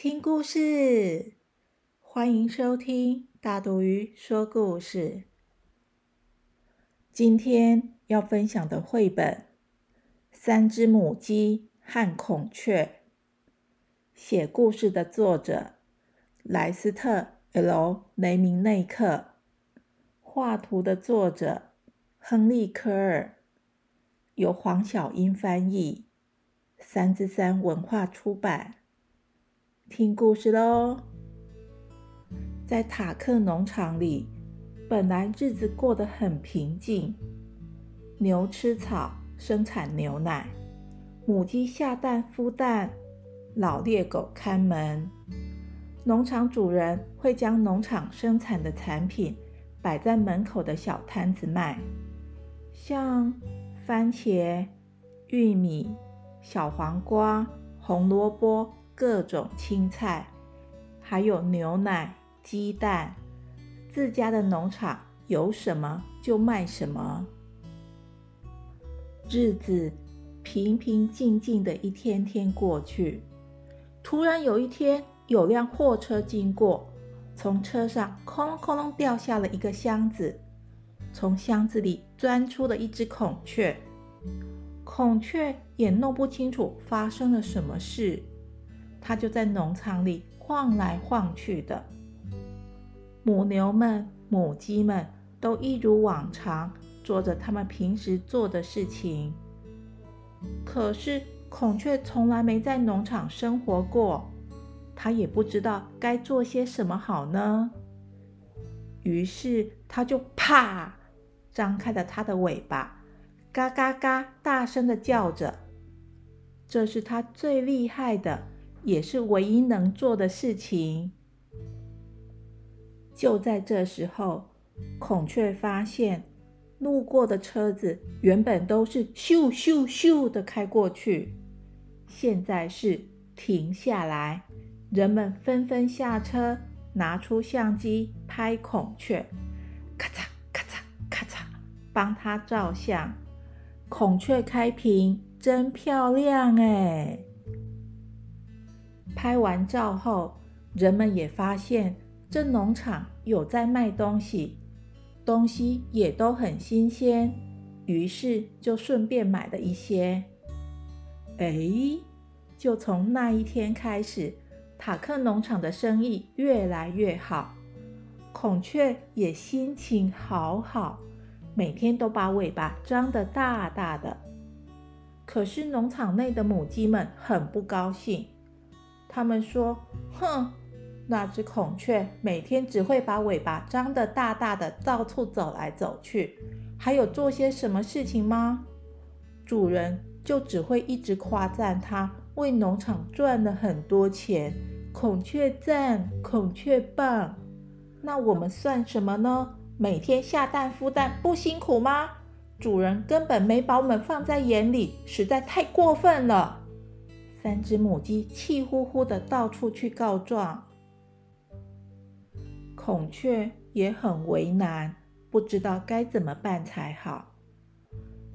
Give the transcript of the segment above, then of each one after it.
听故事！欢迎收听大肚鱼说故事。今天要分享的绘本《三只母鸡和孔雀》，写故事的作者莱斯特 ·L· 雷明内克，画图的作者亨利·科尔，由黄小英翻译。三之三文化出版。听故事喽！在塔克农场里，本来日子过得很平静。牛吃草，生产牛奶；母鸡下蛋孵蛋；老猎狗看门。农场主人会将农场生产的产品摆在门口的小摊子卖，像番茄、玉米。小黄瓜、红萝卜、各种青菜，还有牛奶、鸡蛋。自家的农场有什么就卖什么。日子平平静静的一天天过去。突然有一天，有辆货车经过，从车上哐隆哐隆掉下了一个箱子，从箱子里钻出了一只孔雀。孔雀也弄不清楚发生了什么事，它就在农场里晃来晃去的。母牛们、母鸡们都一如往常做着他们平时做的事情。可是孔雀从来没在农场生活过，它也不知道该做些什么好呢。于是它就啪张开了它的尾巴。嘎嘎嘎！大声的叫着，这是它最厉害的，也是唯一能做的事情。就在这时候，孔雀发现路过的车子原本都是咻咻咻的开过去，现在是停下来，人们纷纷下车，拿出相机拍孔雀，咔嚓咔嚓咔嚓，帮它照相。孔雀开屏真漂亮哎！拍完照后，人们也发现这农场有在卖东西，东西也都很新鲜，于是就顺便买了一些。哎，就从那一天开始，塔克农场的生意越来越好，孔雀也心情好好。每天都把尾巴张得大大的，可是农场内的母鸡们很不高兴。他们说：“哼，那只孔雀每天只会把尾巴张得大大的，到处走来走去，还有做些什么事情吗？主人就只会一直夸赞它为农场赚了很多钱。孔雀赞，孔雀棒。那我们算什么呢？”每天下蛋孵蛋不辛苦吗？主人根本没把我们放在眼里，实在太过分了。三只母鸡气呼呼的到处去告状，孔雀也很为难，不知道该怎么办才好。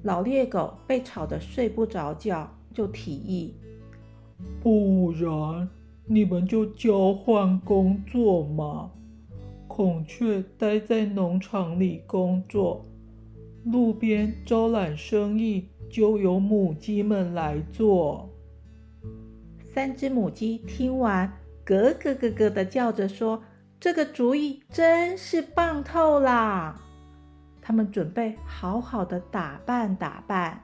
老猎狗被吵得睡不着觉，就提议：不然你们就交换工作嘛。孔雀待在农场里工作，路边招揽生意就由母鸡们来做。三只母鸡听完，咯咯咯咯的叫着说：“这个主意真是棒透啦！”他们准备好好的打扮打扮，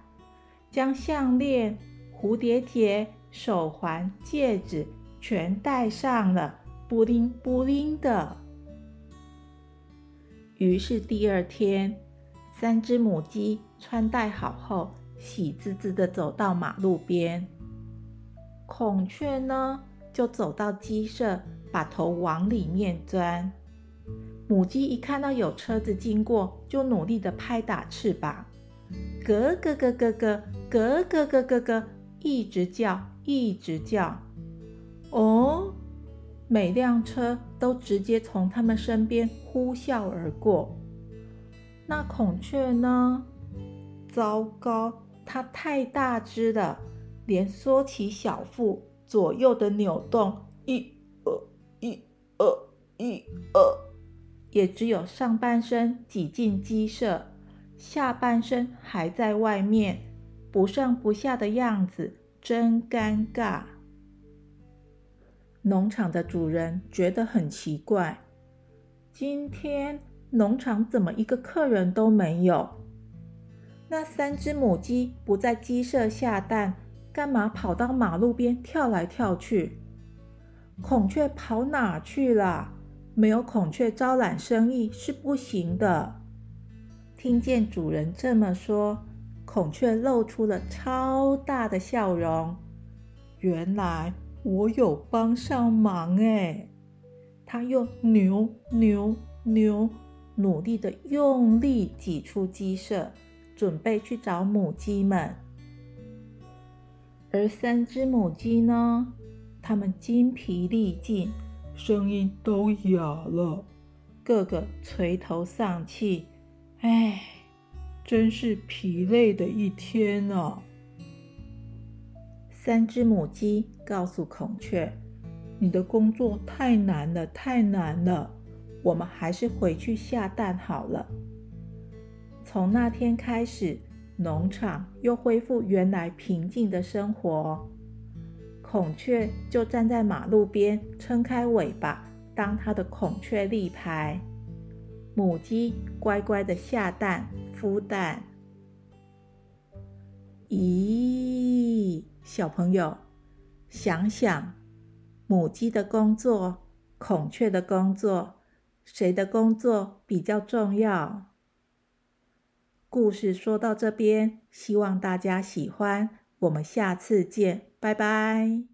将项链、蝴蝶结、手环、戒指全戴上了，布灵布灵的。于是第二天，三只母鸡穿戴好后，喜滋滋的走到马路边。孔雀呢，就走到鸡舍，把头往里面钻。母鸡一看到有车子经过，就努力的拍打翅膀，咯咯咯咯咯，咯咯咯咯咯，一直叫，一直叫。哦，每辆车都直接从他们身边呼啸而过。那孔雀呢？糟糕，它太大只了，连缩起小腹左右的扭动，一、二、一、二、一、二。也只有上半身挤进鸡舍，下半身还在外面，不上不下的样子真尴尬。农场的主人觉得很奇怪，今天农场怎么一个客人都没有？那三只母鸡不在鸡舍下蛋，干嘛跑到马路边跳来跳去？孔雀跑哪去了？没有孔雀招揽生意是不行的。听见主人这么说，孔雀露出了超大的笑容。原来我有帮上忙哎！它又扭扭扭，努力的用力挤出鸡舍，准备去找母鸡们。而三只母鸡呢？它们精疲力尽。声音都哑了，个个垂头丧气。唉，真是疲累的一天啊！三只母鸡告诉孔雀：“你的工作太难了，太难了，我们还是回去下蛋好了。”从那天开始，农场又恢复原来平静的生活。孔雀就站在马路边，撑开尾巴当它的孔雀立牌。母鸡乖乖的下蛋、孵蛋。咦，小朋友，想想母鸡的工作、孔雀的工作，谁的工作比较重要？故事说到这边，希望大家喜欢。我们下次见，拜拜。